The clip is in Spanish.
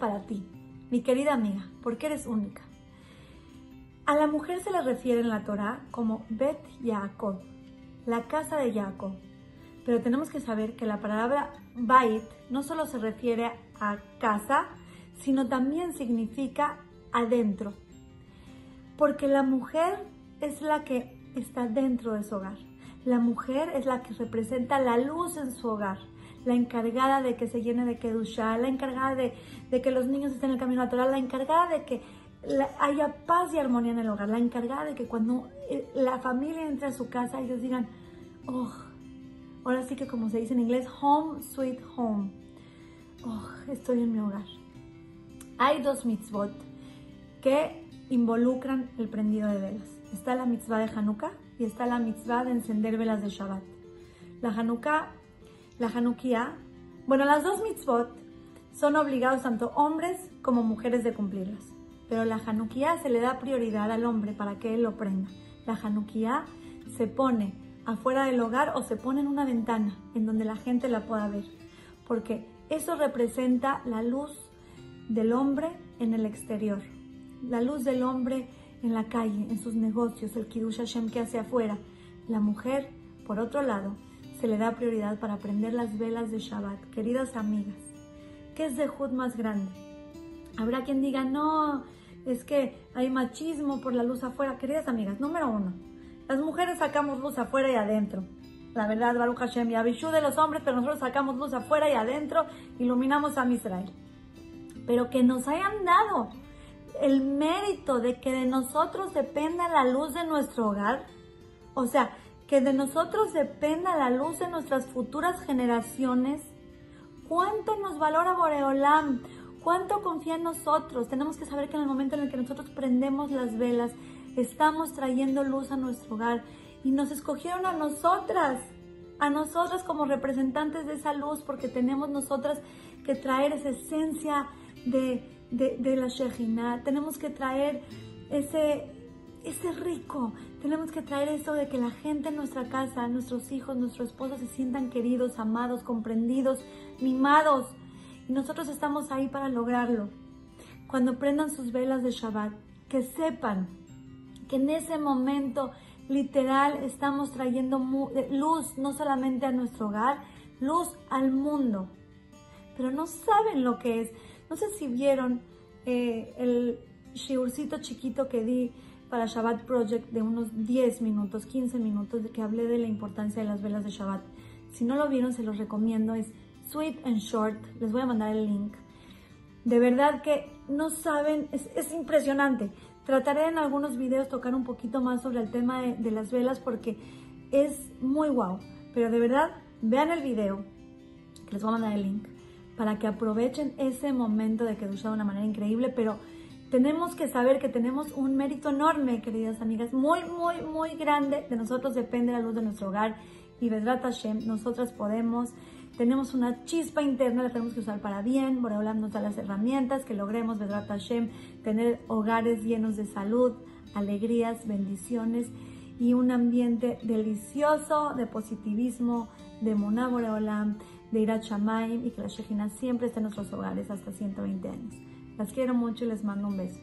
para ti, mi querida amiga, porque eres única. A la mujer se le refiere en la Torah como Bet Yaakov, la casa de Jacob. Pero tenemos que saber que la palabra Bait no solo se refiere a casa, sino también significa adentro. Porque la mujer es la que está dentro de su hogar. La mujer es la que representa la luz en su hogar, la encargada de que se llene de Kedusha, la encargada de, que los niños estén en el camino natural, la encargada de que haya paz y armonía en el hogar, la encargada de que cuando eh, la familia entre a su casa ellos digan, oh, ahora sí que como se dice en inglés, home sweet home, oh, estoy en mi hogar. Hay dos mitzvot que involucran el prendido de velas. Está la mitzvah de Hanukkah y está la mitzvah de encender velas de Shabbat. La Hanukkah, la Hanukkah, bueno, las dos mitzvot son obligados tanto hombres como mujeres de cumplirlas. Pero la Hanukkah se le da prioridad al hombre para que él lo prenda. La Hanukkah se pone afuera del hogar o se pone en una ventana en donde la gente la pueda ver. Porque eso representa la luz del hombre en el exterior. La luz del hombre en la calle, en sus negocios, el Kiddush Hashem que hace afuera. La mujer, por otro lado, se le da prioridad para prender las velas de Shabbat. Queridas amigas, ¿qué es de Jud más grande? Habrá quien diga, no, es que hay machismo por la luz afuera. Queridas amigas, número uno, las mujeres sacamos luz afuera y adentro. La verdad, Baruch Hashem y Abishu de los hombres, pero nosotros sacamos luz afuera y adentro, iluminamos a Israel. Pero que nos hayan dado el mérito de que de nosotros dependa la luz de nuestro hogar, o sea, que de nosotros dependa la luz de nuestras futuras generaciones, ¿cuánto nos valora Boreolam? ¿Cuánto confía en nosotros? Tenemos que saber que en el momento en el que nosotros prendemos las velas, estamos trayendo luz a nuestro hogar y nos escogieron a nosotras, a nosotras como representantes de esa luz, porque tenemos nosotras que traer esa esencia de de, la Shejina, tenemos que traer ese, ese rico, tenemos que traer eso de que la gente en nuestra casa, nuestros hijos, nuestros esposos se sientan queridos, amados, comprendidos, mimados. Y nosotros estamos ahí para lograrlo. Cuando prendan sus velas de Shabbat, que sepan que en ese momento literal estamos trayendo luz no solamente a nuestro hogar, luz al mundo. Pero no saben lo que es. No sé si vieron eh, el shiurcito chiquito que di para Shabbat Project de unos 10 minutos, 15 minutos, que hablé de la importancia de las velas de Shabbat. Si no lo vieron, se los recomiendo. Es Sweet and Short. Les voy a mandar el link. De verdad que no saben, es, impresionante. Trataré en algunos videos tocar un poquito más sobre el tema de, de las velas porque es muy guau. Pero de verdad, vean el video, les voy a mandar el link para que aprovechen ese momento de que de una manera increíble, pero tenemos que saber que tenemos un mérito enorme, queridas amigas, muy, muy, muy grande. De nosotros depende la luz de nuestro hogar y Vedrat Hashem, nosotras podemos, tenemos una chispa interna, la tenemos que usar para bien. Boreolam nos da las herramientas que logremos, Vedrat Hashem, tener hogares llenos de salud, alegrías, bendiciones y un ambiente delicioso de positivismo, de Moná Boreolam de ir a Chamaim y que la Shejina siempre esté en nuestros hogares hasta 120 años. Las quiero mucho y les mando un beso.